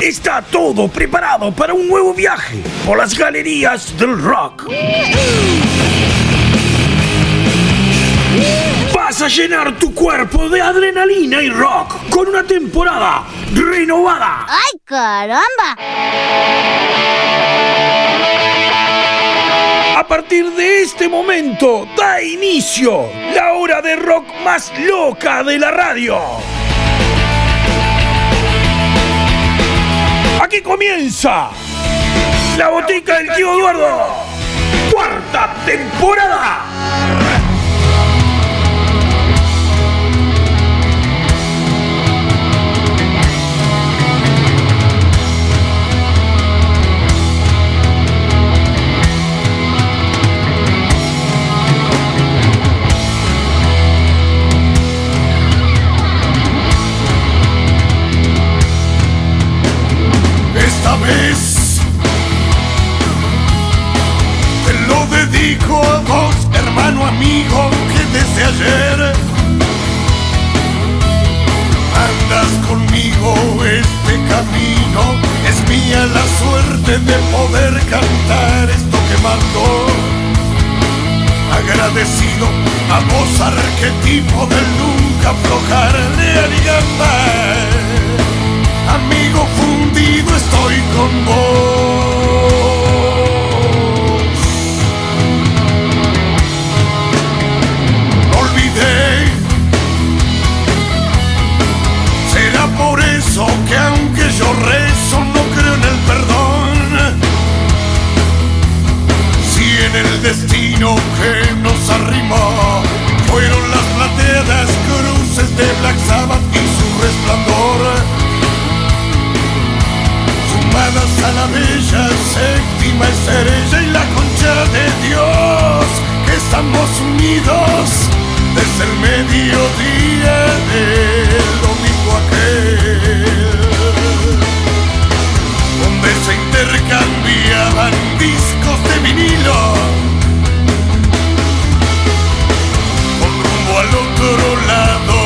Está todo preparado para un nuevo viaje por las galerías del rock. Vas a llenar tu cuerpo de adrenalina y rock con una temporada renovada. ¡Ay, caramba! A partir de este momento da inicio la hora de rock más loca de la radio. Aquí comienza la botica del tío Eduardo. Cuarta temporada. Vez te lo dedico a vos, hermano amigo, que desde ayer andas conmigo este camino. Es mía la suerte de poder cantar esto que mando. Agradecido a vos, arquetipo del nunca aflojar de. Amigo fundido estoy con vos. Estrella y la concha de Dios, que estamos unidos desde el mediodía del domingo aquel, donde se intercambiaban discos de vinilo, con rumbo al otro lado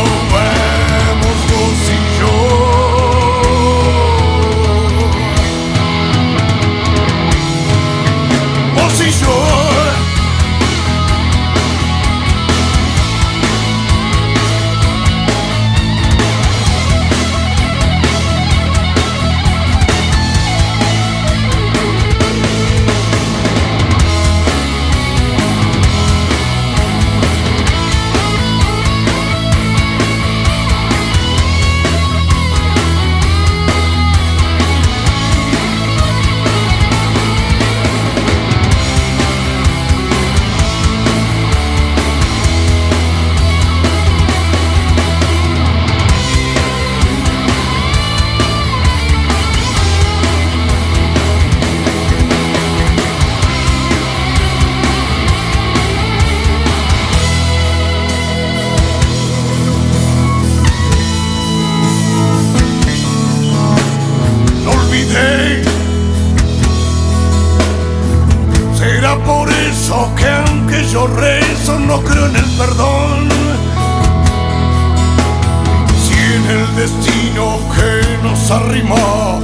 destino que nos arrimó.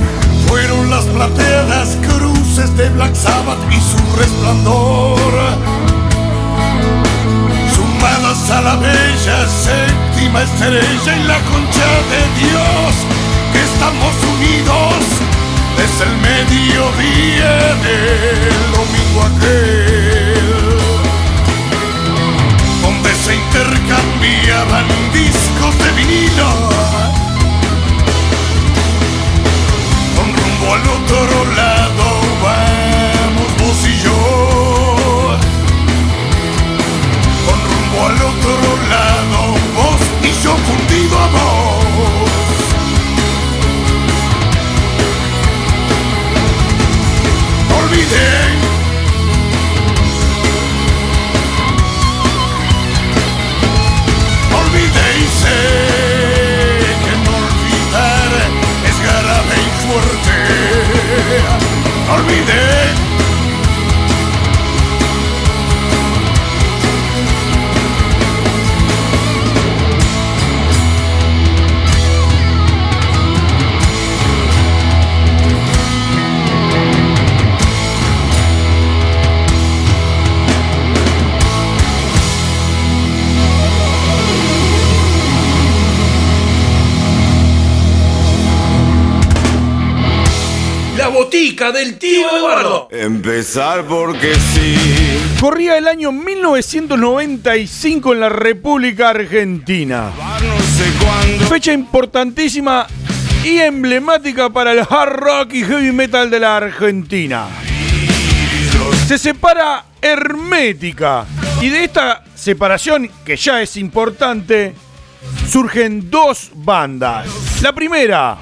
Fueron las plateadas cruces de Black Sabbath y su resplandor. Sumadas a la bella séptima estrella y la concha de Dios, que estamos unidos desde el mediodía del domingo aquel, donde se intercambiaban discos de vinilo, rumbo al otro lado vamos vos y yo. Con rumbo al otro lado vos y yo fundido a vos. Olvidé. Del tío Eduardo. Empezar porque sí. Corría el año 1995 en la República Argentina. Fecha importantísima y emblemática para el hard rock y heavy metal de la Argentina. Se separa Hermética y de esta separación, que ya es importante, surgen dos bandas. La primera,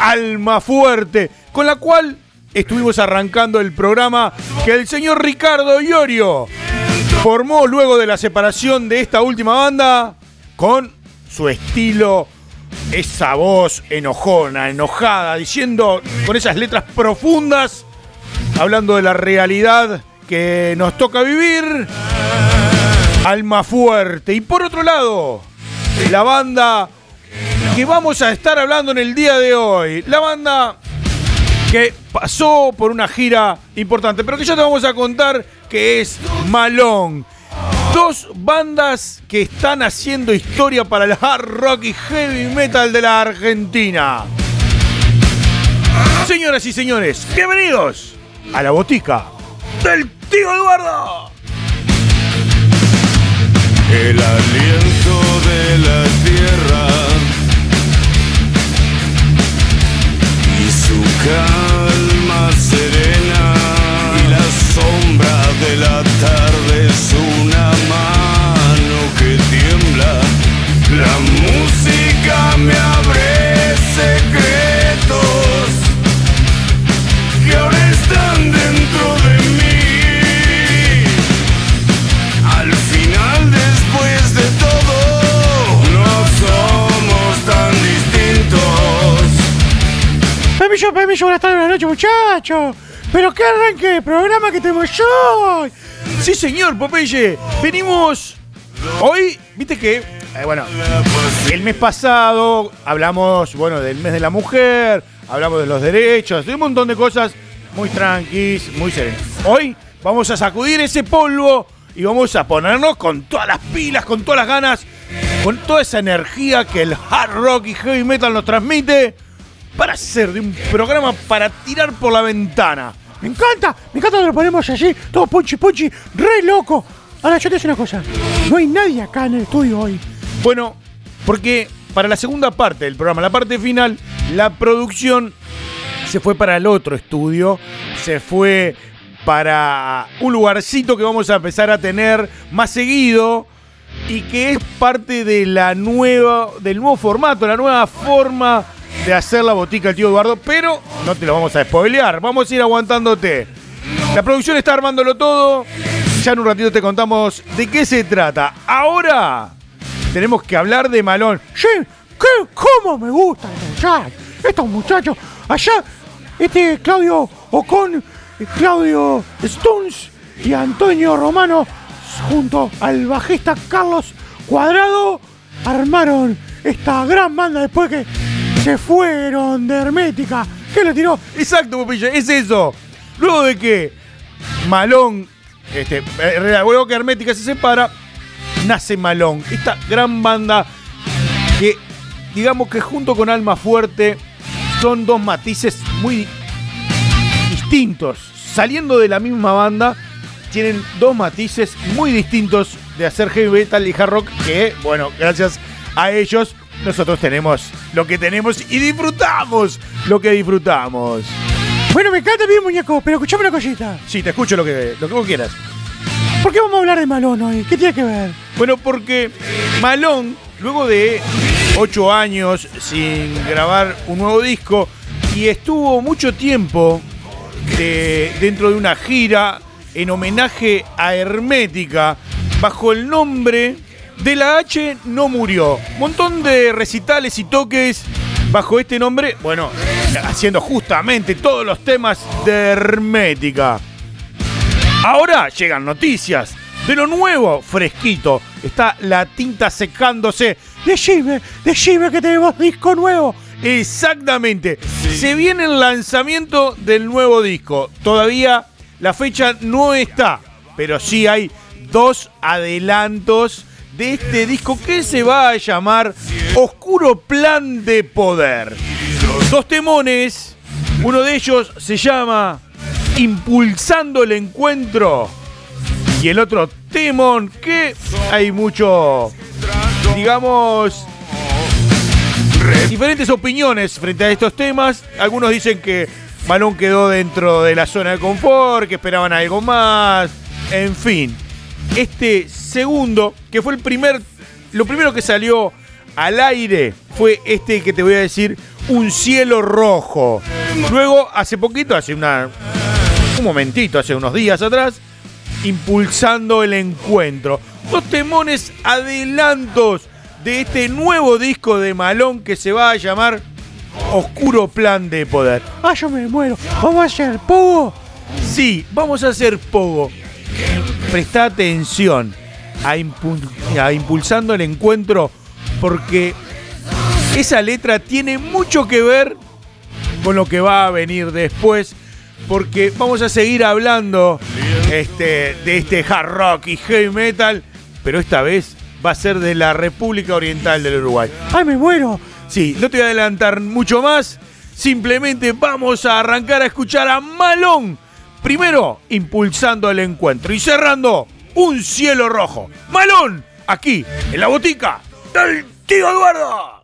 Alma Fuerte, con la cual estuvimos arrancando el programa que el señor Ricardo Iorio formó luego de la separación de esta última banda con su estilo, esa voz enojona, enojada, diciendo con esas letras profundas, hablando de la realidad que nos toca vivir. Alma fuerte. Y por otro lado, la banda que vamos a estar hablando en el día de hoy. La banda que pasó por una gira importante, pero que ya te vamos a contar que es Malón. Dos bandas que están haciendo historia para el hard rock y heavy metal de la Argentina. Señoras y señores, bienvenidos a la botica del tío Eduardo. El aliento de la tierra su calma city Permiso, permiso, buenas tardes, buenas noches, muchachos. Pero qué arranque de programa que tenemos yo. Sí, señor Popeye. Venimos hoy, viste que, eh, bueno, el mes pasado hablamos, bueno, del mes de la mujer, hablamos de los derechos, de un montón de cosas muy tranquis, muy serenas. Hoy vamos a sacudir ese polvo y vamos a ponernos con todas las pilas, con todas las ganas, con toda esa energía que el hard rock y heavy metal nos transmite para hacer de un programa para tirar por la ventana. Me encanta, me encanta que lo ponemos allí, todo ponchi ponchi, re loco. Ahora yo te digo una cosa, no hay nadie acá en el estudio hoy. Bueno, porque para la segunda parte del programa, la parte final, la producción se fue para el otro estudio, se fue para un lugarcito que vamos a empezar a tener más seguido y que es parte de la nueva, del nuevo formato, la nueva forma de hacer la botica el tío Eduardo, pero no te lo vamos a spoilear, vamos a ir aguantándote. La producción está armándolo todo, ya en un ratito te contamos de qué se trata. Ahora tenemos que hablar de Malón. Sí, ¿qué, ¿cómo me gustan? Estos muchachos, allá, este Claudio Ocon, Claudio Stones y Antonio Romano, junto al bajista Carlos Cuadrado, armaron esta gran banda después que se fueron de Hermética. ¿Qué le tiró? Exacto, Popilla, es eso. Luego de que Malón, este, luego que Hermética se separa, nace Malón. Esta gran banda que, digamos que junto con Alma Fuerte, son dos matices muy distintos. Saliendo de la misma banda, tienen dos matices muy distintos de hacer heavy metal y hard rock que, bueno, gracias a ellos nosotros tenemos lo que tenemos y disfrutamos lo que disfrutamos. Bueno, me encanta bien, muñeco, pero escuchame una cosita. Sí, te escucho lo que, lo que vos quieras. ¿Por qué vamos a hablar de Malón hoy? ¿Qué tiene que ver? Bueno, porque Malón, luego de ocho años sin grabar un nuevo disco, y estuvo mucho tiempo de- dentro de una gira en homenaje a Hermética, bajo el nombre de la H no murió. Montón de recitales y toques bajo este nombre. Bueno, haciendo justamente todos los temas de Hermética. Ahora llegan noticias de lo nuevo, fresquito. Está la tinta secándose. Decime, decime que tenemos disco nuevo. Exactamente. Se viene el lanzamiento del nuevo disco. Todavía la fecha no está, pero sí hay dos adelantos de este disco que se va a llamar Oscuro Plan de Poder. Dos temones, uno de ellos se llama Impulsando el Encuentro y el otro temón que hay mucho, digamos, diferentes opiniones frente a estos temas. Algunos dicen que Malón quedó dentro de la zona de confort, que esperaban algo más, en fin. Este segundo, que fue el primer, lo primero que salió al aire fue este que te voy a decir, Un cielo rojo. Luego, hace poquito, hace una, un momentito, hace unos días atrás, Impulsando el encuentro. Dos temones adelantos de este nuevo disco de Malón que se va a llamar Oscuro Plan de Poder. Ah, yo me muero. ¿Vamos a hacer pogo? Sí, vamos a hacer pogo. Presta atención a, a impulsando el encuentro porque esa letra tiene mucho que ver con lo que va a venir después porque vamos a seguir hablando este, de este hard rock y heavy metal, pero esta vez va a ser de la República Oriental del Uruguay. ¡Ay, me muero! Sí, no te voy a adelantar mucho más. Simplemente vamos a arrancar a escuchar a Malón. Primero, impulsando el encuentro y cerrando un cielo rojo. Malón, aquí, en la botica del tío Eduardo.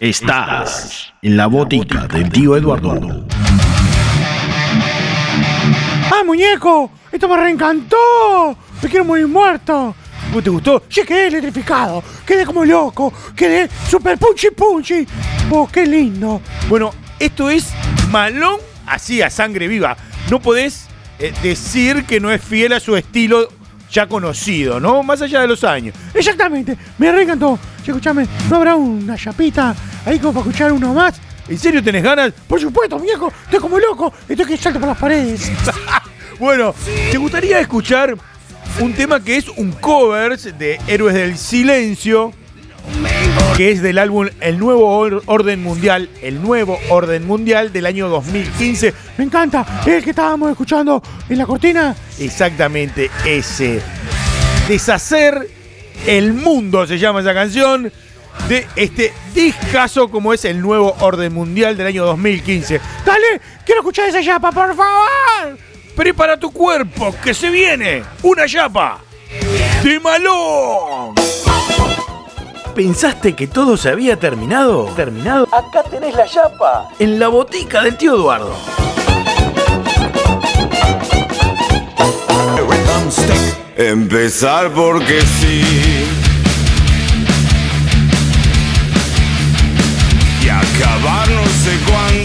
Estás en la botica del tío Eduardo. ¡Ah, muñeco! ¡Esto me reencantó! ¡Me quiero morir muerto! ¿Cómo te gustó? Sí, quedé electrificado, quedé como loco, quedé super punchy punchy. ¡Oh, qué lindo! Bueno, esto es malón así a sangre viva. No podés eh, decir que no es fiel a su estilo ya conocido, ¿no? Más allá de los años. Exactamente, me reencantó. Che, escuchame, ¿no habrá una chapita ahí como para escuchar uno más? ¿En serio tenés ganas? Por supuesto, viejo, estoy como loco, estoy que salto por las paredes. bueno, ¿te gustaría escuchar un tema que es un cover de Héroes del Silencio? Que es del álbum El Nuevo Orden Mundial, el Nuevo Orden Mundial del año 2015. Me encanta, el que estábamos escuchando en la cortina. Exactamente ese. Deshacer el mundo se llama esa canción de este discazo como es el Nuevo Orden Mundial del año 2015. Dale, quiero escuchar esa yapa, por favor. Prepara tu cuerpo, que se viene una yapa de malón pensaste que todo se había terminado? ¿Terminado? Acá tenés la chapa. En la botica del tío Eduardo. Empezar porque sí. Y acabar no sé cuándo.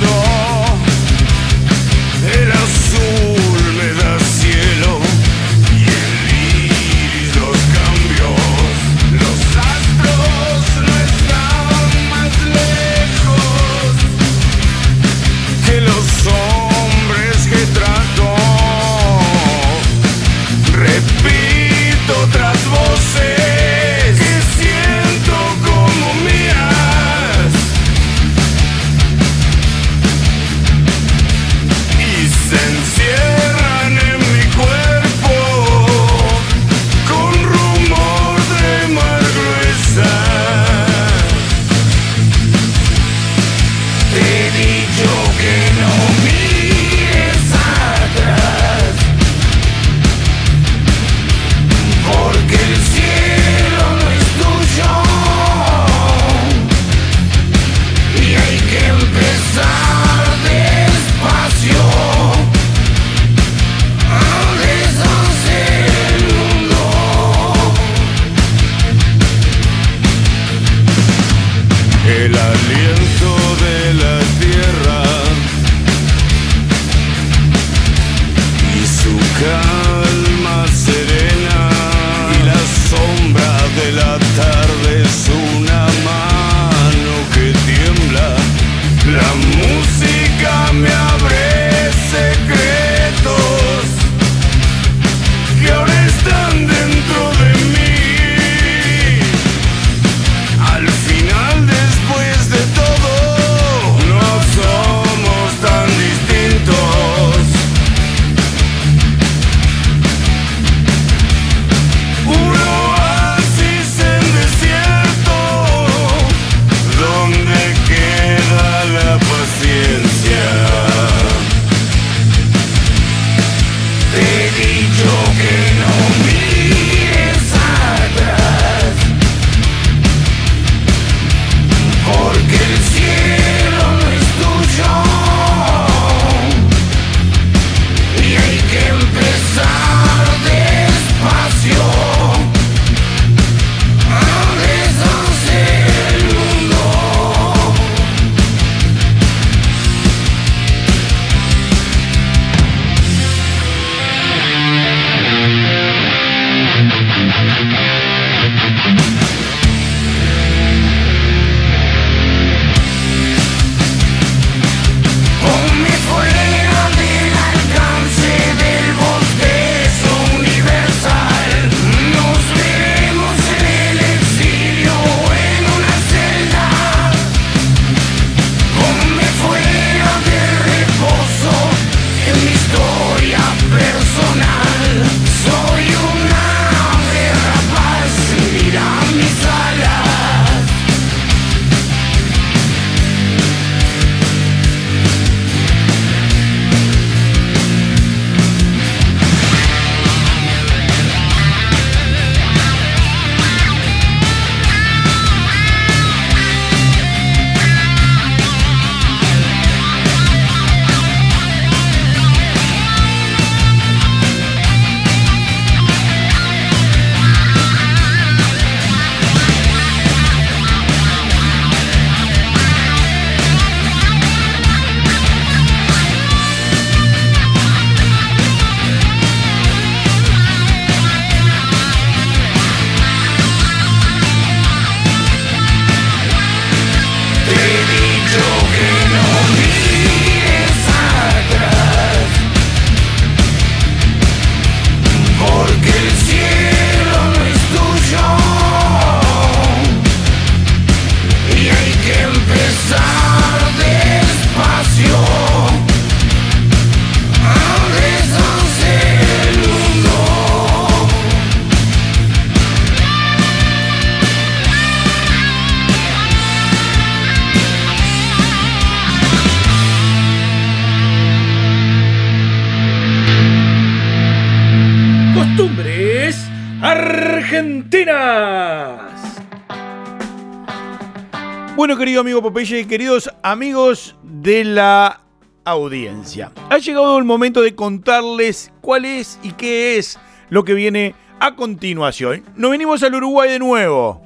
Querido amigo Popeye y queridos amigos de la audiencia, ha llegado el momento de contarles cuál es y qué es lo que viene a continuación. Nos venimos al Uruguay de nuevo.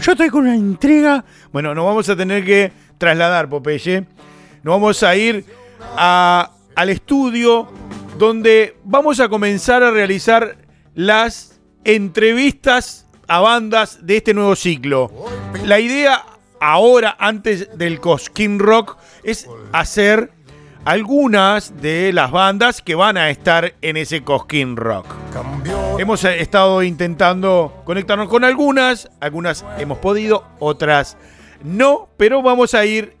Yo estoy con una intriga. Bueno, nos vamos a tener que trasladar, Popeye. Nos vamos a ir al estudio donde vamos a comenzar a realizar las entrevistas a bandas de este nuevo ciclo. La idea ahora, antes del Cosquín Rock, es hacer algunas de las bandas que van a estar en ese Cosquín Rock. Hemos eh, estado intentando conectarnos con algunas, algunas hemos podido, otras no, pero vamos a ir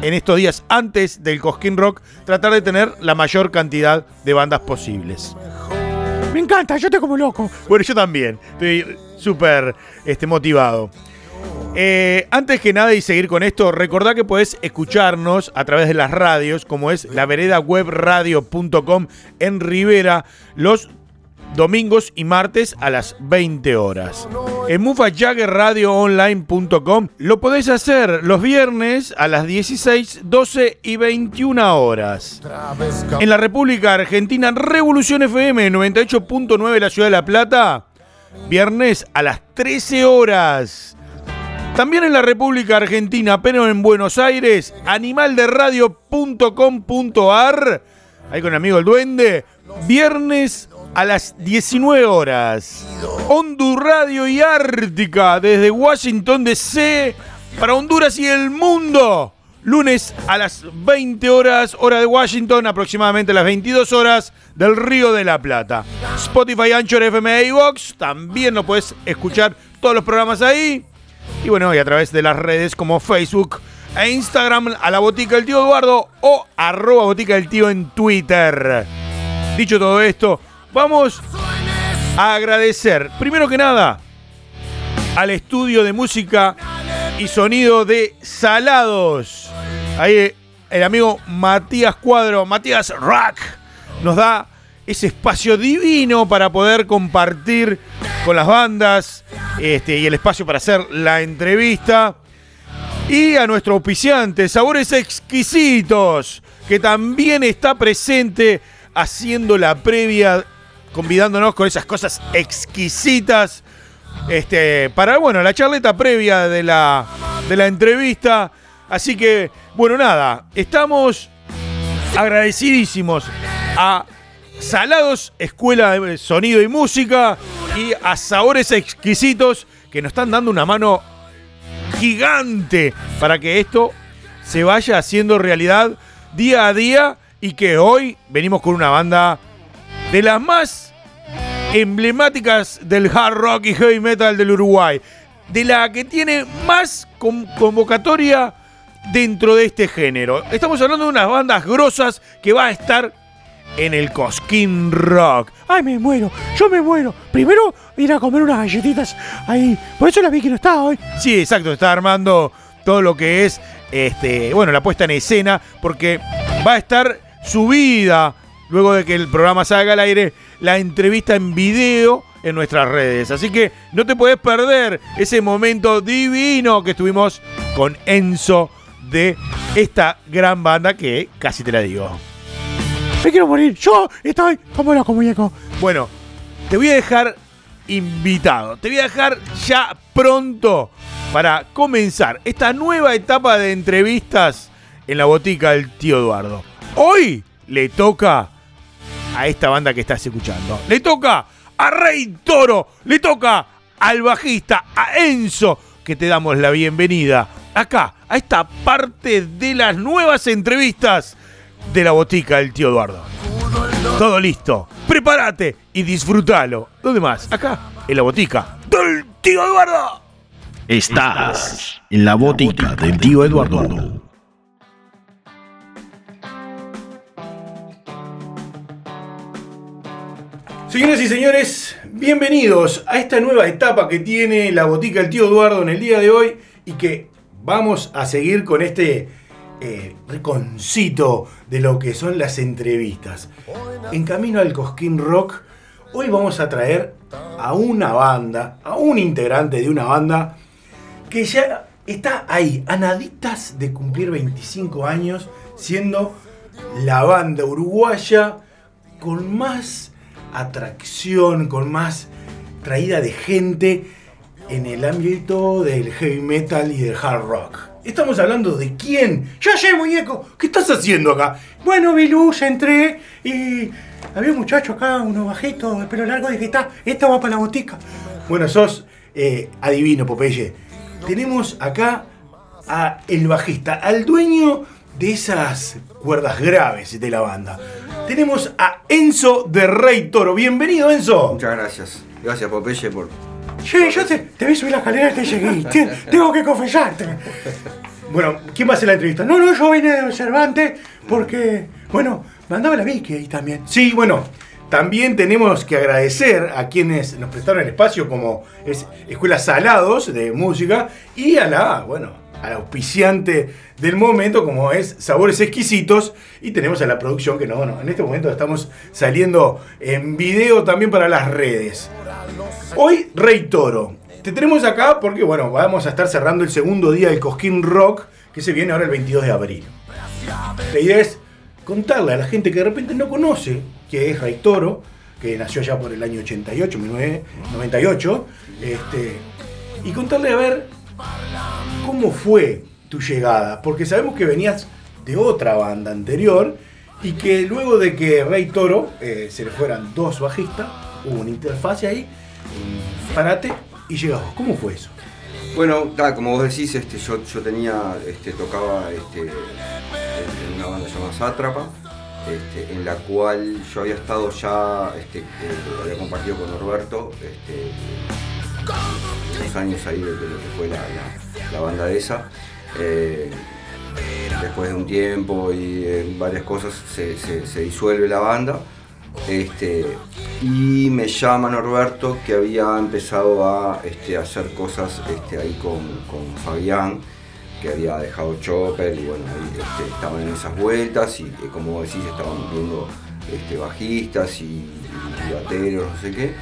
en estos días antes del Cosquín Rock, tratar de tener la mayor cantidad de bandas posibles. Me encanta, yo estoy como loco. Bueno, yo también, estoy súper este, motivado. Eh, antes que nada y seguir con esto, recordá que podés escucharnos a través de las radios, como es la vereda webradio.com en Rivera, los domingos y martes a las 20 horas. En mufajaggerradioonline.com lo podés hacer los viernes a las 16, 12 y 21 horas. En la República Argentina, Revolución FM 98.9 de la Ciudad de La Plata, viernes a las 13 horas. También en la República Argentina, pero en Buenos Aires, animalderadio.com.ar, ahí con el amigo el duende, viernes a las 19 horas. Hondu Radio y Ártica desde Washington DC para Honduras y el mundo. Lunes a las 20 horas, hora de Washington, aproximadamente a las 22 horas del Río de la Plata. Spotify, Anchor, FM y Vox, también lo puedes escuchar todos los programas ahí. Y bueno, y a través de las redes como Facebook e Instagram a la Botica del Tío Eduardo o arroba Botica del Tío en Twitter. Dicho todo esto, vamos a agradecer, primero que nada, al estudio de música y sonido de Salados. Ahí el amigo Matías Cuadro, Matías Rock, nos da ese espacio divino para poder compartir con las bandas este, y el espacio para hacer la entrevista. Y a nuestro auspiciante, Sabores Exquisitos, que también está presente haciendo la previa, convidándonos con esas cosas exquisitas. Este, para bueno, la charleta previa de la, de la entrevista. Así que, bueno, nada, estamos agradecidísimos a Salados Escuela de Sonido y Música y a Sabores Exquisitos que nos están dando una mano gigante para que esto se vaya haciendo realidad día a día y que hoy venimos con una banda de las más emblemáticas del hard rock y heavy metal del Uruguay, de la que tiene más con- convocatoria dentro de este género. Estamos hablando de unas bandas grosas que va a estar en el Cosquín Rock. Ay, me muero, yo me muero. Primero ir a comer unas galletitas ahí. Por eso la vi que no estaba hoy. Sí, exacto, está armando todo lo que es este, bueno, la puesta en escena porque va a estar subida luego de que el programa salga al aire la entrevista en video en nuestras redes. Así que no te puedes perder ese momento divino que estuvimos con Enzo de esta gran banda que casi te la digo. Me quiero morir. Yo estoy como loco, muñeco. Bueno, te voy a dejar invitado. Te voy a dejar ya pronto para comenzar esta nueva etapa de entrevistas en la botica del tío Eduardo. Hoy le toca a esta banda que estás escuchando. Le toca a Rey Toro. Le toca al bajista, a Enzo, que te damos la bienvenida acá, a esta parte de las nuevas entrevistas de la botica del tío Eduardo. Todo listo. Prepárate y disfrútalo. ¿Dónde más? Acá, en la botica del tío Eduardo. Estás en la botica del tío Eduardo. Señoras y señores, bienvenidos a esta nueva etapa que tiene la botica del tío Eduardo en el día de hoy y que vamos a seguir con este eh, reconcito de lo que son las entrevistas. En camino al Cosquín Rock, hoy vamos a traer a una banda, a un integrante de una banda que ya está ahí, a naditas de cumplir 25 años, siendo la banda uruguaya con más atracción, con más traída de gente en el ámbito del heavy metal y del hard rock. Estamos hablando de quién. Yo sé, muñeco. ¿Qué estás haciendo acá? Bueno, vi luz, entré y había un muchacho acá, uno bajito, de pelo largo, dije, está, esto va para la botica. Bueno, sos eh, adivino, Popeye. Tenemos acá a el bajista, al dueño de esas cuerdas graves de la banda. Tenemos a Enzo de Rey Toro. Bienvenido, Enzo. Muchas gracias. Gracias, Popeye, por. Sí, yo te, te vi subir la escalera y te seguí. Te- Tengo que confesarte. Bueno, ¿quién va a hacer la entrevista? No, no, yo vine de observante porque, bueno, me andaba la Vicky ahí también. Sí, bueno, también tenemos que agradecer a quienes nos prestaron el espacio, como es Escuela Salados de Música, y a la, bueno, al auspiciante del momento, como es Sabores Exquisitos, y tenemos a la producción que no, bueno, en este momento estamos saliendo en video también para las redes. Hoy, Rey Toro. Te tenemos acá porque, bueno, vamos a estar cerrando el segundo día del Cosquín Rock, que se viene ahora el 22 de abril. La idea es contarle a la gente que de repente no conoce que es Rey Toro, que nació ya por el año 88, 1998, este, y contarle a ver cómo fue tu llegada, porque sabemos que venías de otra banda anterior y que luego de que Rey Toro eh, se le fueran dos bajistas, hubo una interfase ahí, parate y llegamos. ¿Cómo fue eso? Bueno, como vos decís, este, yo, tenía, este, tocaba este, en una banda llamada Sátrapa, en la cual yo había estado ya, este, eh, había compartido con Norberto unos años ahí de, lo que fue la, la- la banda esa. Eh, después de un tiempo y varias cosas se, se- disuelve la banda. Este, y me llama Norberto que había empezado a este, hacer cosas este, ahí con, con Fabián, que había dejado Chopper y bueno, ahí, este, estaban en esas vueltas y como decís estaban viendo este, bajistas y, y bateros, no sé qué.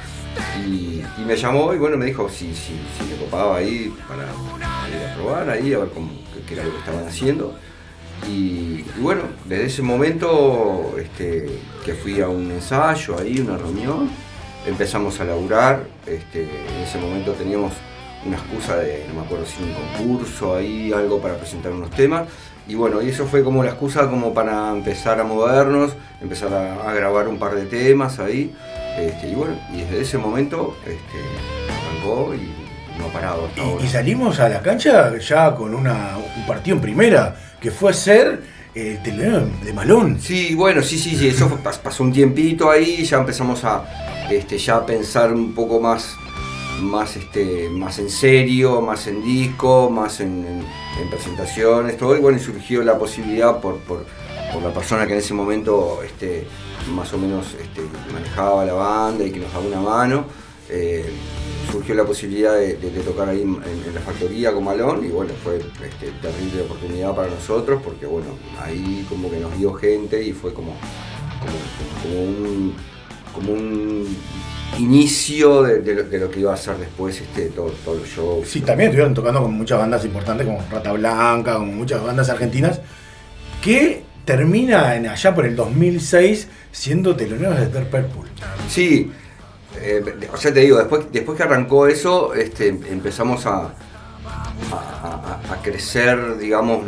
Y, me llamó y bueno, me dijo si, si, me copaba ahí para ir a probar ahí, a ver cómo, qué, era lo que estaban haciendo. Y, bueno, desde ese momento este, que fui a un ensayo ahí, una reunión, empezamos a laburar. Este, en ese momento teníamos una excusa de, no me acuerdo si un concurso ahí, algo para presentar unos temas. Y bueno, y eso fue como la excusa como para empezar a movernos, empezar a grabar un par de temas ahí. Este, y bueno, y desde ese momento este, arrancó y no ha parado hasta ahora. Y, salimos a la cancha ya con una, un partido en primera, que fue ser el telonero de Malón. Sí, bueno, sí, sí, sí, eso fue- pasó un tiempito ahí, ya empezamos a este, ya a pensar un poco más, más, este, más en serio, más en disco, más en, en- en presentaciones, todo, y bueno, y surgió la posibilidad por, por, por la persona que en ese momento este, más o menos este, manejaba la banda y que nos daba una mano. eh, surgió la posibilidad de, tocar ahí en, la factoría con Malón y bueno, fue este, terrible oportunidad para nosotros porque bueno, ahí como que nos dio gente y fue como, como, un, como un inicio de, lo, que iba a ser después este, todo- todos los shows. Sí, también estuvieron tocando con muchas bandas importantes como Rata Blanca, con muchas bandas argentinas, que termina en allá por el 2006 siendo teloneros de Ter Purple. Sí, eh, sea, te digo, después, después que arrancó eso, este, empezamos a, a- crecer, digamos,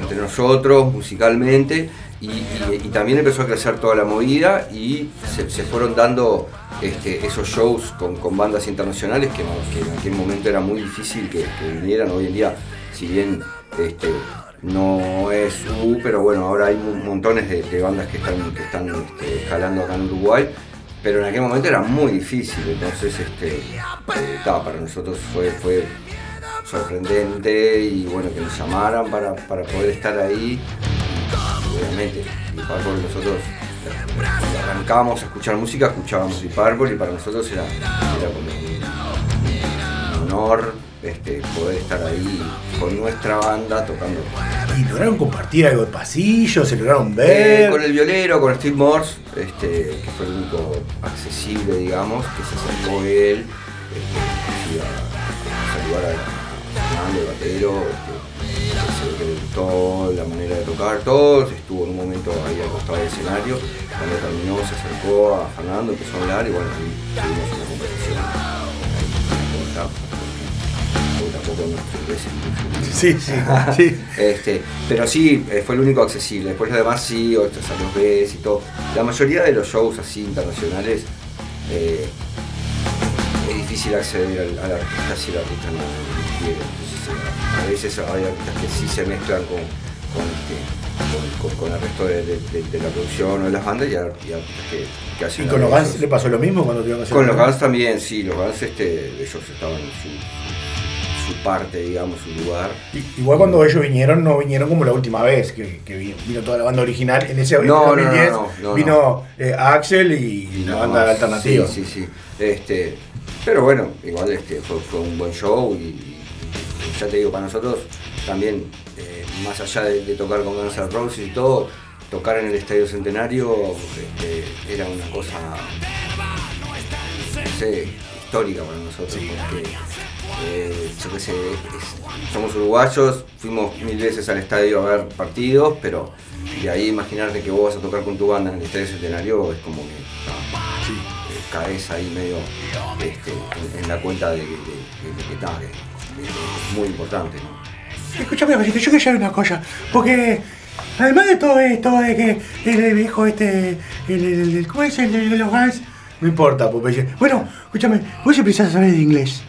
entre nosotros musicalmente y, también empezó a crecer toda la movida y se, fueron dando este, esos shows con, con bandas internacionales que en aquel momento era muy difícil que, que vinieran. Hoy en día, si bien este, no es U, pero bueno, ahora hay mon- montones de, bandas que están, que están este, escalando acá en Uruguay. Pero en aquel momento era muy difícil, entonces este, eh, ta, para nosotros fue, fue sorprendente y bueno que nos llamaran para, para poder estar ahí. Y, obviamente, Deep Purple nosotros cuando arrancábamos a escuchar música, escuchábamos Deep Purple y para nosotros era, era como un honor este, poder estar ahí con nuestra banda tocando. Y lograron compartir algo de pasillo, se lograron Eh, ver. con el violero, con Steve Morse, este, que fue el único accesible, digamos, que se acercó él, este, iba a saludar a Fernando, el batero, este, que le gustó la manera de tocar, todos, estuvo en un momento ahí al costado del escenario, cuando terminó se acercó a Fernando, empezó a hablar y bueno, ahí tuvimos una conversación Sí, sí, sí. este, pero sí, eh, fue el único accesible. Después los demás sí, otros a los Bs y todo. La mayoría de los shows así internacionales eh, es difícil acceder al, al artista si el artista no quiere. Entonces, a veces hay artistas que sí se mezclan con, con, este, con, con- con el resto de, de- de- de la producción o de las bandas y, ar- y artistas que, que hacen ¿Y con los Guns ellos. le pasó lo mismo cuando tuvieron que hacer Con los Guns también, sí, los Guns este, ellos estaban en su, su parte, digamos, su lugar. Igual cuando ellos vinieron, no vinieron como la última vez que, que vino, vino toda la banda original. En ese en No, no, 2010 no, no, no, vino eh, Axel y, Y la banda alternativa. Sí, sí, sí. Este, pero bueno, igual este, fue, fue un buen show y, y ya te digo, para nosotros también, eh, más allá de, de tocar con Guns N' Roses y todo, tocar en el Estadio Centenario este, era una cosa, no sé, histórica para nosotros, porque eh, yo qué sé, es- somos uruguayos, fuimos mil veces al estadio a ver partidos, pero de ahí imaginarte que vos vas a tocar con tu banda en el Estadio Centenario es como que ah, eh, caes ahí medio este, en, en la cuenta de, que- de- de- de que, está, es muy importante. ¿no? Escúchame, yo quería saber una cosa. Porque además de todo esto, de que el viejo este, el, el- el- ¿cómo es el de los Guns? No importa, Popeye. Bueno, escúchame, vos siempre saber de inglés.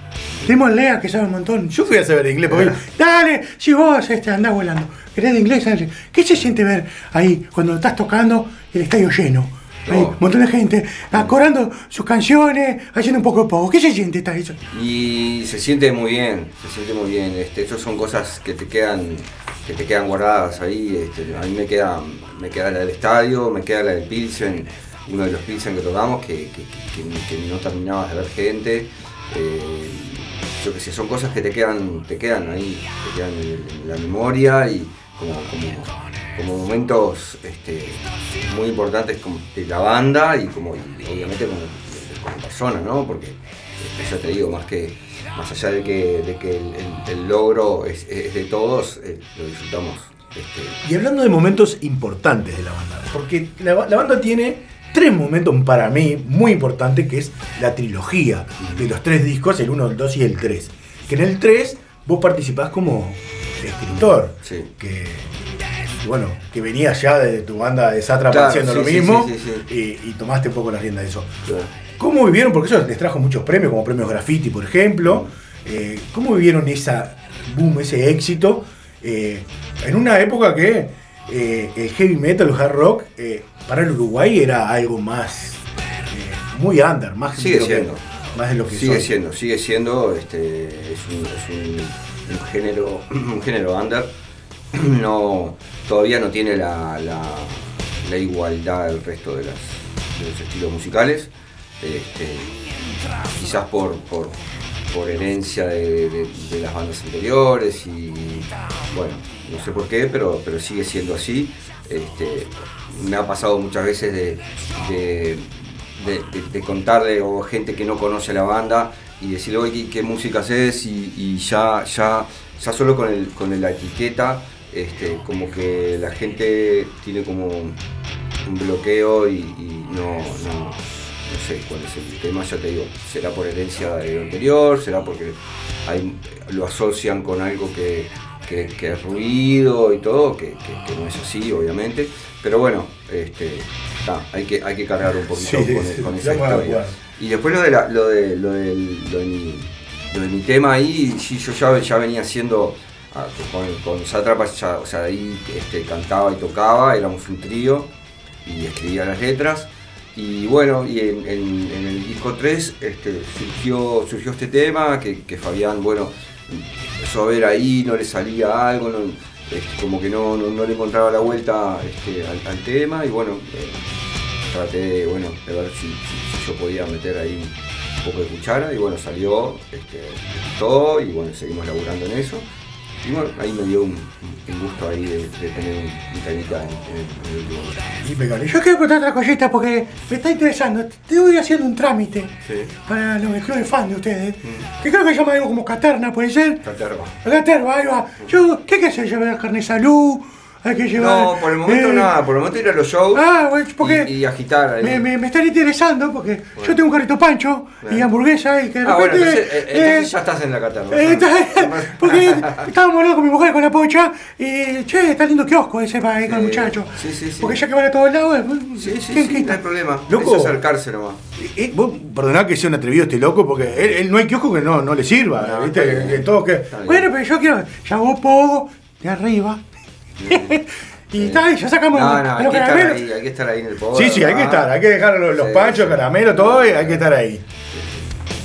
Tenemos a Lea que sabe un montón. Yo fui a saber de inglés, porque dale, si vos este, andás volando, querés de inglés. ¿qué se siente ver ahí cuando estás tocando el estadio lleno? Hay No. un montón de gente acordando sus canciones, haciendo un poco de poco. ¿Qué se siente está eso? Y se siente muy bien, se siente muy bien. Este, estas son cosas que te quedan, que te quedan guardadas ahí. Este, a mí me queda, me queda la del estadio, me queda la del Pilsen, uno de los Pilsen que tocamos, que, que- que- que no terminabas de ver gente. Eh, yo que sé, son cosas que te quedan, te quedan ahí, te quedan en, la memoria y como, como, momentos este, muy importantes como de la banda y como y obviamente como, persona, ¿no? Porque este, ya te digo, más que más allá de que, de que el, logro es, de todos, eh, lo disfrutamos. este, Y hablando de momentos importantes de la banda, porque la banda tiene tres momentos para mí muy importantes, que es la trilogía de los tres discos, el 1, el 2 y el 3. Que en el 3 vos participás como escritor, Sí. que, bueno, que venías ya de tu banda de Sátrapa Claro, haciendo sí, lo mismo sí, Y, y tomaste un poco la rienda de eso. claro. ¿Cómo vivieron? Porque eso les trajo muchos premios, como premios Graffiti, por ejemplo. Eh, ¿Cómo vivieron esa boom, ese éxito? eh, en una época que eh, el heavy metal, el hard rock, eh, para el Uruguay era algo más, eh, muy under, más Sigue de lo que- siendo. más de lo que Sigue son. siendo, sigue siendo, este, es un, es un- un género, un género under. No, todavía no tiene la, la, la igualdad del resto de, las, de los estilos musicales. Este, quizás por, por, por herencia de, las bandas anteriores y bueno, no sé por qué, pero, pero sigue siendo así. Este, me ha pasado muchas veces de, de, de- contarle o gente que no conoce la banda y decirle, oye, ¿qué, música haces? Y, ya, ya, ya solo con, el, con la etiqueta, este, como que la gente tiene como un bloqueo y, no sé cuál es el tema, ya te digo, será por herencia de lo anterior, será porque hay- lo asocian con algo que, que- que es ruido y todo, que, no es así, obviamente, pero bueno, este, ta, hay, que, hay que cargar un poquito Sí, con, sí, con sí, esa historia. Y después lo de, la- lo de, lo de mi, lo de mi tema ahí, sí, yo ya, ya venía haciendo ah, con, con Sátrapa, ya, o sea, ahí este, cantaba y tocaba, éramos un trío y escribía las letras. Y bueno, y en, el disco 3 este, surgió, surgió este tema que, que Fabián, bueno, empezó a ver ahí, no le salía algo, no- este, como que no, no, no le encontraba la vuelta este, al, tema y bueno, eh, traté bueno, de ver si, si- si yo podía meter ahí un poco de cuchara y bueno, salió, este, todo y bueno, seguimos laburando en eso. Y bueno, ahí me dio un, un gusto ahí de, de tener un, un temita en, en- en el último disco. Impecable. Yo quiero contar otra cosita porque me está interesando. Te voy haciendo un trámite Sí. para los club de fan de ustedes. Que creo que se llama algo como Caterna, ¿puede ser? Caterva. Caterva, ahí va. Yo, ¿qué qué sé? Llevar a carne salud, hay que llevar. No, por el momento eh, nada, por el momento ir a los shows Ah, porque y, y agitar ahí. me, me, me están interesando porque yo tengo un carrito pancho y Bueno. hamburguesa y que de ah, bueno, repente, entonces, eh, eh, entonces ya estás en la catarra. eh, está- porque estábamos hablando con mi mujer con la pocha y che, está lindo kiosco ese para ir con el Sí, muchacho. sí, sí, sí. Porque ya que van a todos lados, eh, Sí, sí, ¿quién sí, quita? no hay problema. Loco. Es acercarse nomás. Eh, vos, perdoná que sea un atrevido este loco, porque él, él no hay kiosco que no, no le sirva, No, ¿viste? Que, que todo que... Bueno, pero yo quiero, ya vos pogo de arriba. Y está, y ya sacamos No, no, los hay que estar caramelos. ahí, hay que estar ahí en el poder. Sí, sí, hay que estar, hay que dejar los, los Sí, panchos, caramelos, todo, y hay que estar ahí.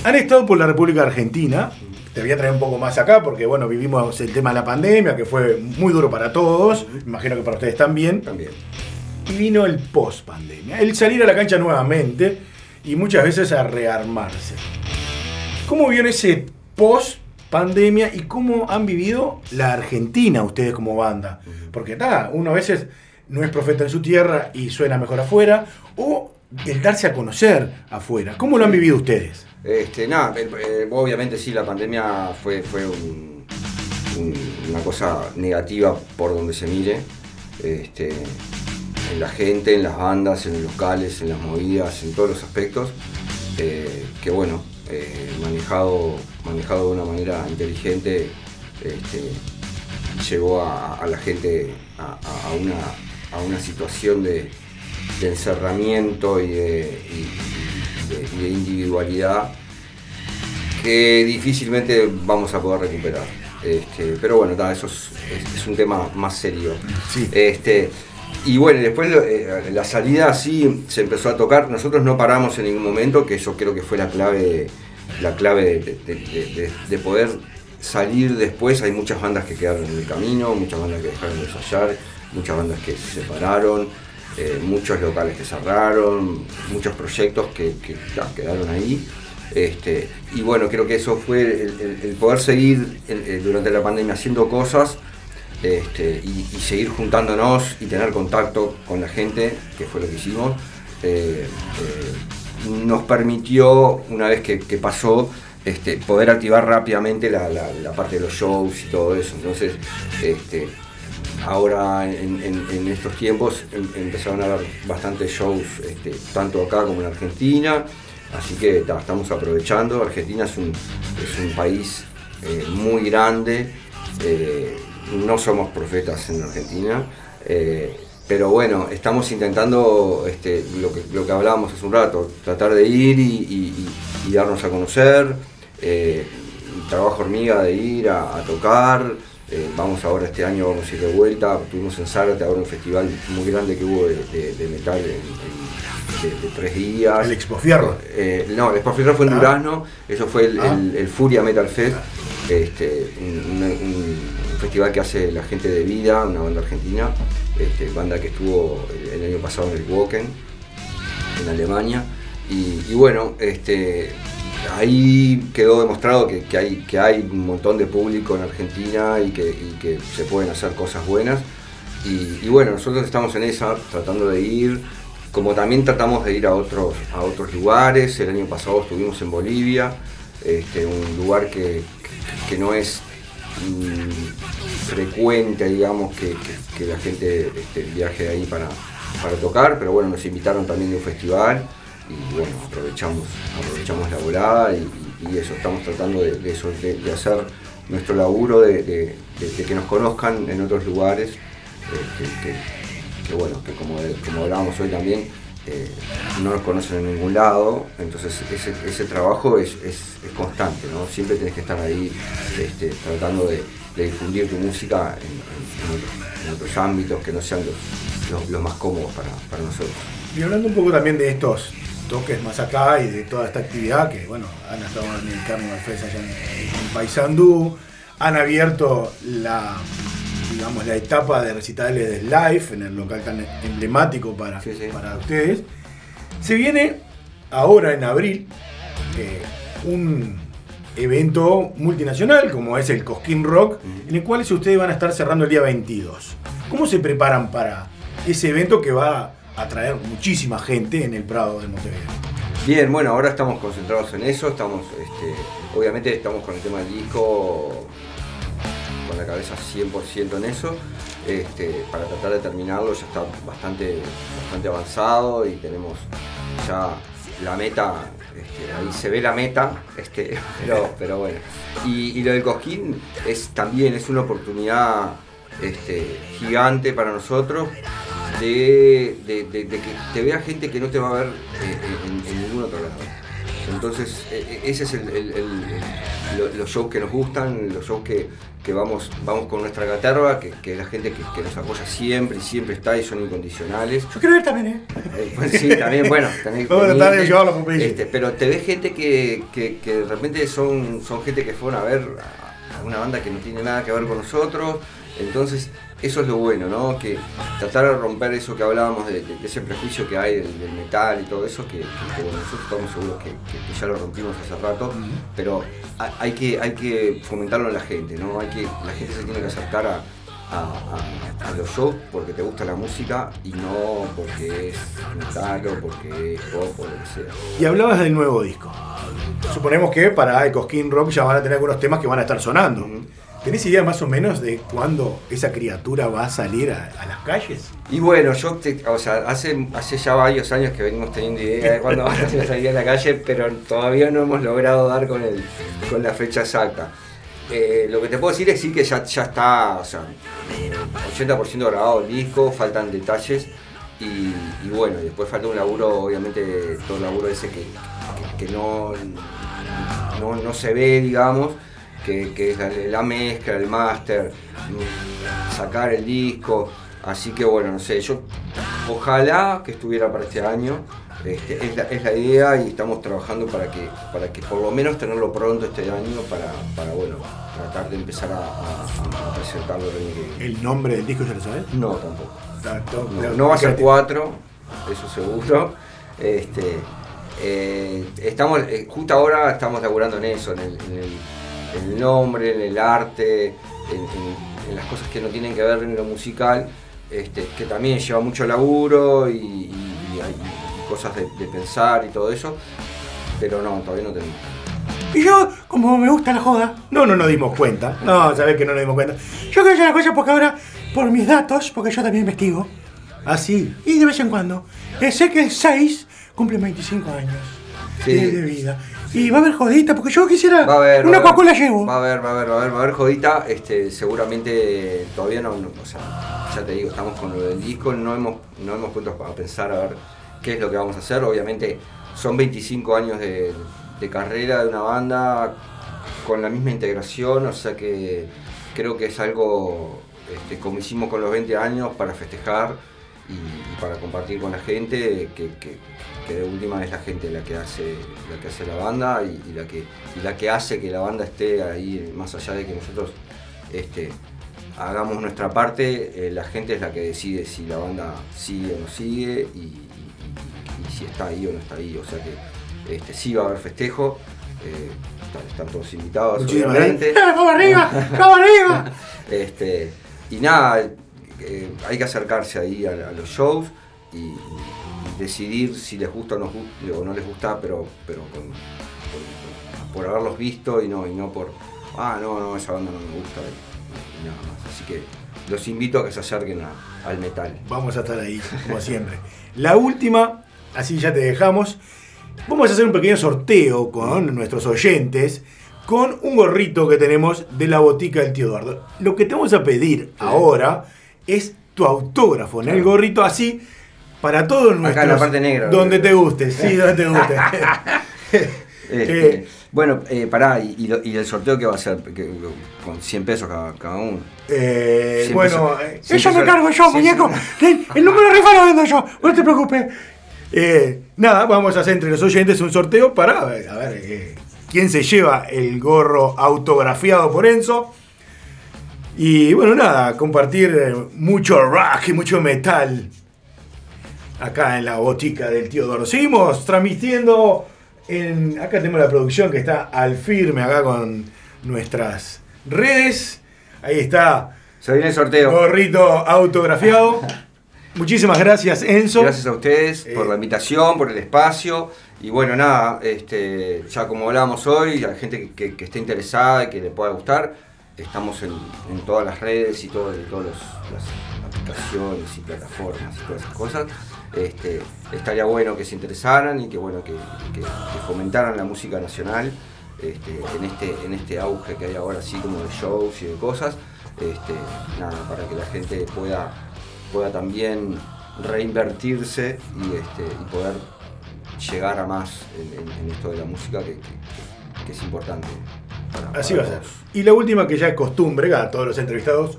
Han estado por la República Argentina, te voy a traer un poco más acá, porque bueno, vivimos el tema de la pandemia, que fue muy duro para todos, imagino que para ustedes también, También. y vino el post pandemia, el salir a la cancha nuevamente y muchas veces a rearmarse. ¿Cómo vieron ese post pandemia y cómo han vivido la Argentina ustedes como banda? Porque está, uno a veces no es profeta en su tierra y suena mejor afuera, o el darse a conocer afuera. ¿Cómo lo han vivido ustedes? Este, nada, eh, obviamente sí, la pandemia fue, fue un- un- una cosa negativa por donde se mire. Este, en la gente, en las bandas, en los locales, en las movidas, en todos los aspectos. eh, que bueno, eh, manejado, manejado de una manera inteligente, este, llevó a, a la gente a, una, a una situación de, de encerramiento y de, y- y de- y de individualidad que difícilmente vamos a poder recuperar. Este, pero bueno, eso es, es- es un tema más serio. Sí. Este, y bueno, después eh, la salida sí se empezó a tocar. Nosotros no paramos en ningún momento, que eso creo que fue la clave, la clave de, de- de- de- de poder salir después. Hay muchas bandas que quedaron en el camino, muchas bandas que dejaron de ensayar, muchas bandas que se separaron, eh, muchos locales que cerraron, muchos proyectos que, ta, quedaron ahí. Este, y bueno, creo que eso fue el, poder seguir el- durante la pandemia haciendo cosas este, y, seguir juntándonos y tener contacto con la gente, que fue lo que hicimos, eh, eh, nos permitió, una vez que, pasó, este, poder activar rápidamente la, parte de los shows y todo eso. Entonces, este, ahora en, estos tiempos em- empezaron a haber bastantes shows, este, tanto acá como en Argentina. Así que ta, estamos aprovechando. Argentina es un, país eh, muy grande. No somos profetas en Argentina. eh, pero bueno, estamos intentando este, lo, que, lo que hablábamos hace un rato, tratar de ir y, y- y- y darnos a conocer. eh, trabajo hormiga de ir a, a tocar. eh, vamos ahora este año, vamos a ir de vuelta. Tuvimos en Zárate ahora un festival muy grande que hubo de, de- de metal en- en- de, de tres días. El Expo Fierro. Eh, no, el Expo Fierro fue en Ah. Durazno, eso fue el, Ah. el- el Furia Metal Fest, este, un, un- un festival que hace la gente de Vida, una banda argentina, este, banda que estuvo el, año pasado en el Woken, en Alemania. Y, bueno, este, ahí quedó demostrado que, hay, que hay un montón de público en Argentina y que, se pueden hacer cosas buenas. Y, bueno, nosotros estamos en esa, tratando de ir, como también tratamos de ir a otros, a otros lugares. El año pasado estuvimos en Bolivia, este, un lugar que- que no es mm, frecuente, digamos, que, la gente este, viaje ahí para, para tocar, pero bueno, nos invitaron también de un festival y bueno, aprovechamos, aprovechamos la volada y, eso, estamos tratando de, de de, de hacer nuestro laburo, de, de- de- de que nos conozcan en otros lugares, eh, que bueno, que como, como hablábamos hoy también, eh, no nos conocen en ningún lado, entonces ese, trabajo es, constante, ¿no? siempre tenés que estar ahí este, tratando de, difundir tu música en, otros, ámbitos que no sean los, más cómodos para, nosotros. Y hablando un poco también de estos toques más acá y de toda esta actividad que, bueno, han estado en el Carnival Fest allá en Paysandú, han abierto la, digamos, la etapa de recitales de live en el local tan emblemático para, Sí, sí. para ustedes. Se viene ahora en abril eh, un evento multinacional como es el Cosquín Rock, en el cual ustedes van a estar cerrando el día 22. ¿Cómo se preparan para ese evento que va a atraer muchísima gente en el Prado de Montevideo? Bien, bueno, ahora estamos concentrados en eso, estamos, este, obviamente estamos con el tema del disco con la cabeza 100% en eso. Este, para tratar de terminarlo ya está bastante, bastante avanzado y tenemos ya la meta, este, ahí se ve la meta, este, pero, pero bueno. Y, lo del Cosquín es también es una oportunidad este, gigante para nosotros de, que te vea gente que no te va a ver eh, en ningún otro lado. Entonces, eh, eh, ese es el, el- el- el- lo- los shows que nos gustan, los shows que, que vamos, vamos con nuestra caterva, que, que es la gente que, que nos apoya siempre y siempre está y son incondicionales. Yo quiero ir también, ¿eh? Eh, pues sí, también, bueno, tenés que Vamos a tratar de llevarlo este, Pero te ves gente que, que, de repente son, son gente que fueron a ver a una banda que no tiene nada que ver con nosotros. Entonces, eso es lo bueno, ¿no? Que tratar de romper eso que hablábamos de, de- de ese prejuicio que hay del, del metal y todo eso, que, que- que, bueno, nosotros estamos seguros que, ya lo rompimos hace rato, pero hay, hay que, hay que fomentarlo en la gente, ¿no? Hay que, la gente se tiene que acercar a, a- a- a los shows porque te gusta la música y no porque es metal o porque es pop o lo que sea. Y hablabas del nuevo disco. Suponemos que para el Cosquín Rock ya van a tener algunos temas que van a estar sonando. ¿Tenés idea más o menos de cuándo esa criatura va a salir a, las calles? Y bueno, yo, o sea, hace, ya varios años que venimos teniendo idea de cuándo van a salir a la calle, pero todavía no hemos logrado dar con, el, con la fecha exacta. Eh, lo que te puedo decir es sí que ya, está, o sea, 80% grabado el disco, faltan detalles y, bueno, después falta un laburo, obviamente, todo el laburo ese que, que- que no, no, no se ve, digamos, que, que es la, la mezcla, el máster, sacar el disco. Así que bueno, no sé, yo ojalá que estuviera para este año. Este, es, la, es la idea y estamos trabajando para que, para que por lo menos tenerlo pronto este año para, para bueno, tratar de empezar a, a- a presentarlo el. ¿El nombre del disco ya lo sabes? No, tampoco. No, No, no va a ser cuatro, eso seguro. Este, eh, estamos, eh, justo ahora estamos laburando en eso, en el, en el- en el nombre, en el arte, en, en- en las cosas que no tienen que ver en lo musical, este, que también lleva mucho laburo y, y- y hay cosas de, de pensar y todo eso, pero no, todavía no tenemos. Y yo, como me gusta la joda, no, no nos dimos cuenta. No, sabés que no nos dimos cuenta. Yo quiero decir una cosa porque ahora, por mis datos, porque yo también investigo, así, y de vez en cuando, eh, sé que el 6 cumple 25 años Sí. de, de vida. Y va a haber jodita, porque yo quisiera Va a haber. una Coca-Cola llevo. Va a haber, va a haber, va a haber, va a haber jodita. Este, seguramente todavía no, no- o sea, ya te digo, estamos con lo del disco, no hemos, no hemos puesto a pensar a ver qué es lo que vamos a hacer. Obviamente son 25 años de, de carrera de una banda con la misma integración, o sea que creo que es algo este, como hicimos con los 20 años para festejar y, y para compartir con la gente, que, que- que de última es la gente la que hace la que hace la banda y, y la que y la que hace que la banda esté ahí más allá de que nosotros este, hagamos nuestra parte, eh, la gente es la que decide si la banda sigue o no sigue y, si está ahí o no está ahí. O sea que este, sí va a haber festejo, eh, están, están todos invitados, Muchísimas obviamente. ¡Eh, vamos arriba! ¡Vamos arriba! Este, y nada, eh, hay que acercarse ahí a, a los shows y, y decidir si les gusta o no, gu- o no les gusta, pero, pero con- por, por haberlos visto y no, y no por, ah, no, no, esa banda no me gusta y, y nada más. Así que los invito a que se acerquen a- al metal. Vamos a estar ahí, como siempre. La última, así ya te dejamos. Vamos a hacer un pequeño sorteo con nuestros oyentes con un gorrito que tenemos de la botica del tío Eduardo. Lo que te vamos a pedir ahora es tu autógrafo en el gorrito así para todos nuestros. en la parte negra. Donde te guste, sí, donde te guste. Este, Eh, bueno, eh, pará, y, y lo- y el sorteo que va a ser con 100 pesos cada, cada uno. eh, bueno, empezó- eh, eso me cargo yo, muñeco. El, el número de rifa lo vendo yo, no te preocupes. Nada, vamos a hacer entre los oyentes un sorteo para a ver, a ver, quién se lleva el gorro autografiado por Enzo. Y bueno, nada, compartir eh, mucho rock y mucho metal acá en la botica del tío Eduardo. Seguimos transmitiendo en. Acá tenemos la producción que está al firme acá con nuestras redes. Ahí está Se viene el sorteo. gorrito autografiado. Muchísimas gracias, Enzo. Gracias a ustedes por Eh, la invitación, por el espacio. Y bueno, nada, este, ya como hablábamos hoy, la gente que, que- que esté interesada y que le pueda gustar, estamos en, todas las redes y todo- en todas las aplicaciones y plataformas y todas esas cosas. Este, estaría bueno que se interesaran y que bueno que, fomentaran la música nacional este, en, este, en este auge que hay ahora así como de shows y de cosas. Este, para que la gente pueda, pueda también reinvertirse y, poder llegar a más en, esto de la música que es importante. Para- Así para va a ser. Y la última, que ya es costumbre a todos los entrevistados,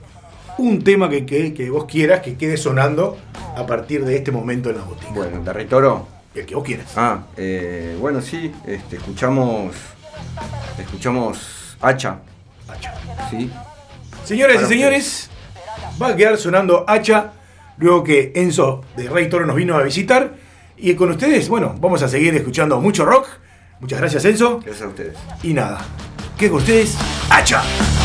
un tema que, que, que vos quieras que quede sonando a partir de este momento en la botica. Bueno, Territorio. El que vos quieras. Ah, eh, bueno, sí, este, escuchamos. Escuchamos Hacha, Hacha. ¿sí? Señoras y señores, va a quedar sonando Hacha luego que Enzo de Rey Toro nos vino a visitar. Y con ustedes, bueno, vamos a seguir escuchando mucho rock. Muchas gracias, Enzo. Gracias a ustedes. Y nada, que con ustedes, Hacha.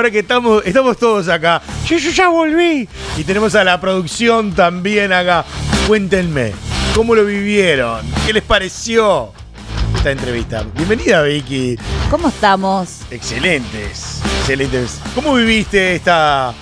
Ahora que estamos, estamos todos acá. Yo, yo ya volví. Y tenemos a la producción también acá. Cuéntenme, ¿cómo lo vivieron? ¿Qué les pareció esta entrevista? Bienvenida, Vicky. ¿Cómo estamos? Excelentes, excelentes. ¿Cómo viviste esta,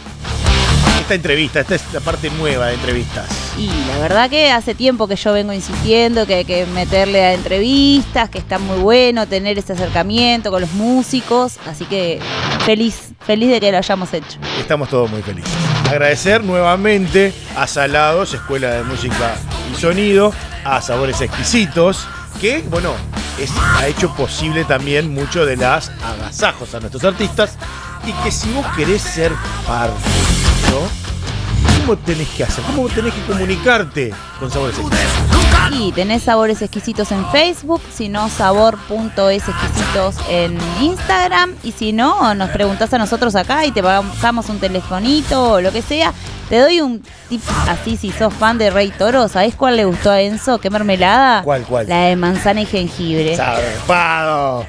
esta entrevista, esta, esta parte nueva de entrevistas? Y la verdad que hace tiempo que yo vengo insistiendo que hay que meterle a entrevistas, que está muy bueno tener ese acercamiento con los músicos, así que feliz, feliz de que lo hayamos hecho. Estamos todos muy felices. Agradecer nuevamente a Salados, Escuela de Música y Sonido, a Sabores Exquisitos, que, bueno, ha hecho posible también mucho de las agasajos a nuestros artistas y que si vos querés ser parte eso, ¿cómo tenés que hacer? ¿Cómo tenés que comunicarte con Sabores Exquisitos? Y tenés sabores exquisitos en Facebook, si no sabor.esexquisitos en Instagram y si no nos preguntás a nosotros acá y te pasamos un telefonito o lo que sea. Te doy un tip así si sos fan de Rey Toro, ¿sabés cuál le gustó a Enzo? ¿Qué mermelada? ¿Cuál, cuál? La de manzana y jengibre. Zarpado.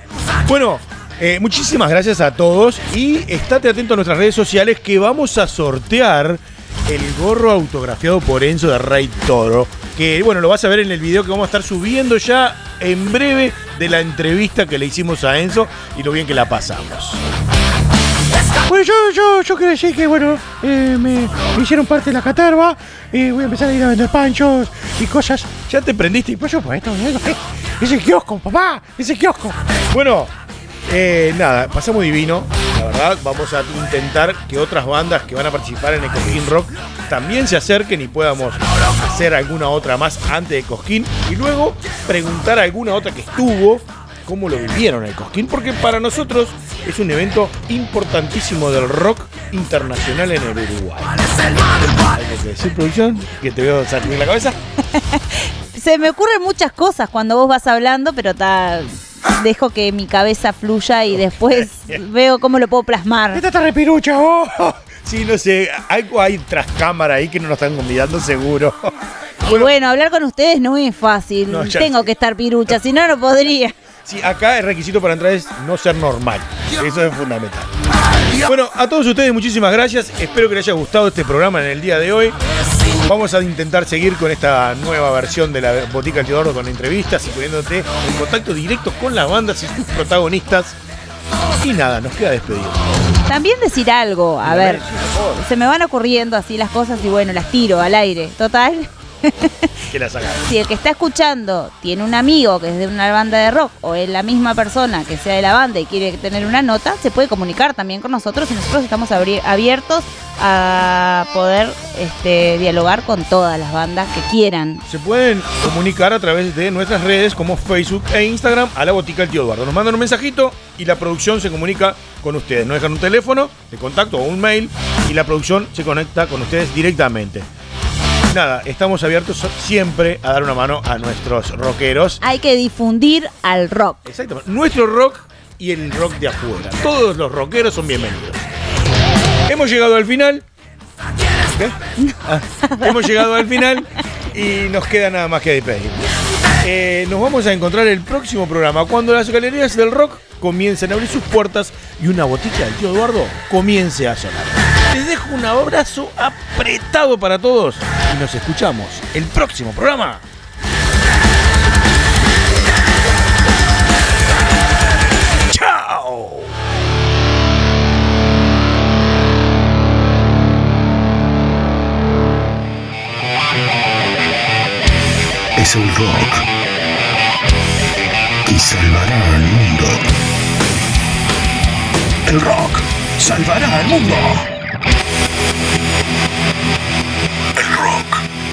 Bueno, eh, muchísimas gracias a todos y estate atento a nuestras redes sociales que vamos a sortear el gorro autografiado por Enzo de Rey Toro. Que bueno, lo vas a ver en el video que vamos a estar subiendo ya en breve de la entrevista que le hicimos a Enzo y lo bien que la pasamos. Bueno, yo, yo, yo quiero decir que, bueno, eh, me, me hicieron parte de la caterva. Y voy a empezar a ir a vender panchos y cosas. ¿Ya te prendiste? Y por supuesto, ¿eh? ese kiosco, papá, ese kiosco. Bueno, eh, nada, pasamos divino. La verdad, vamos a intentar que otras bandas que van a participar en el Cosquín Rock también se acerquen y podamos hacer alguna otra más antes de Cosquín. Y luego preguntar a alguna otra que estuvo cómo lo vivieron el Cosquín, porque para nosotros es un evento importantísimo del rock internacional en el Uruguay. ¿Algo que decir, producción? Que te veo salir la cabeza. Se me ocurren muchas cosas cuando vos vas hablando, pero ta- dejo que mi cabeza fluya y después veo cómo lo puedo plasmar. Esta está repirucha, oh. Sí, no sé, algo hay tras cámara ahí que no nos están convidando seguro. Y bueno, hablar con ustedes no es fácil. No, Tengo sé. que estar pirucha, si no, no podría. Sí, acá el requisito para entrar es no ser normal. Eso es fundamental. Bueno, a todos ustedes muchísimas gracias. Espero que les haya gustado este programa en el día de hoy. Vamos a intentar seguir con esta nueva versión de la Botica Teodoro con entrevistas y poniéndote en contacto directo con las bandas y sus protagonistas. Y nada, nos queda despedir. También decir algo, a ver, se me van ocurriendo así las cosas y bueno, las tiro al aire. Total, Que las hagan. si el que está escuchando tiene un amigo que es de una banda de rock o es la misma persona que sea de la banda y quiere tener una nota, se puede comunicar también con nosotros y nosotros estamos abiertos a poder este, dialogar con todas las bandas que quieran. Se pueden comunicar a través de nuestras redes como Facebook e Instagram a la botica del tío Eduardo. Nos mandan un mensajito y la producción se comunica con ustedes. Nos dejan un teléfono de contacto o un mail y la producción se conecta con ustedes directamente. Nada, estamos abiertos siempre a dar una mano a nuestros rockeros. Hay que difundir al rock. Exactamente. Nuestro rock y el rock de afuera. Todos los rockeros son bienvenidos. Hemos llegado al final. ¿Qué? Ah, hemos llegado al final y nos queda nada más que despedirnos. Eh, nos vamos a encontrar el próximo programa cuando las galerías del rock comiencen a abrir sus puertas y una botica del tío Eduardo comience a sonar. Les dejo un abrazo apretado para todos y nos escuchamos el próximo programa. ¡Chao! Es el rock que salvará al mundo. El rock salvará al mundo.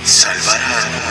salvar